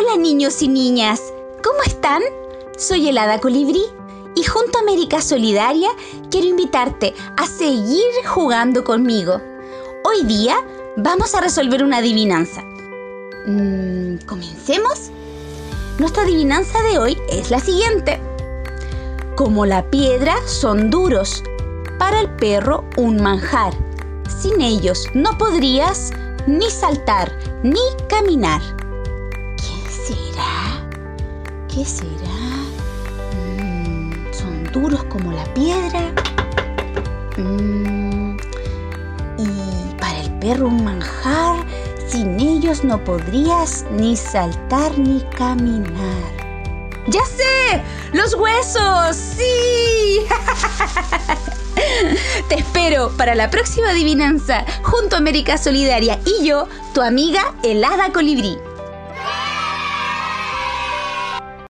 Hola niños y niñas, ¿cómo están? Soy el Colibrí y junto a América Solidaria quiero invitarte a seguir jugando conmigo. Hoy día vamos a resolver una adivinanza. Mm, ¿Comencemos? Nuestra adivinanza de hoy es la siguiente. Como la piedra son duros, para el perro un manjar. Sin ellos no podrías ni saltar ni caminar. ¿Quién será? ¿Qué será? Mm, son duros como la piedra. Mm, y para el perro un manjar. Sin ellos no podrías ni saltar ni caminar. ¡Ya sé! ¡Los huesos! ¡Sí! Te espero para la próxima adivinanza junto a América Solidaria y yo, tu amiga Helada Colibrí.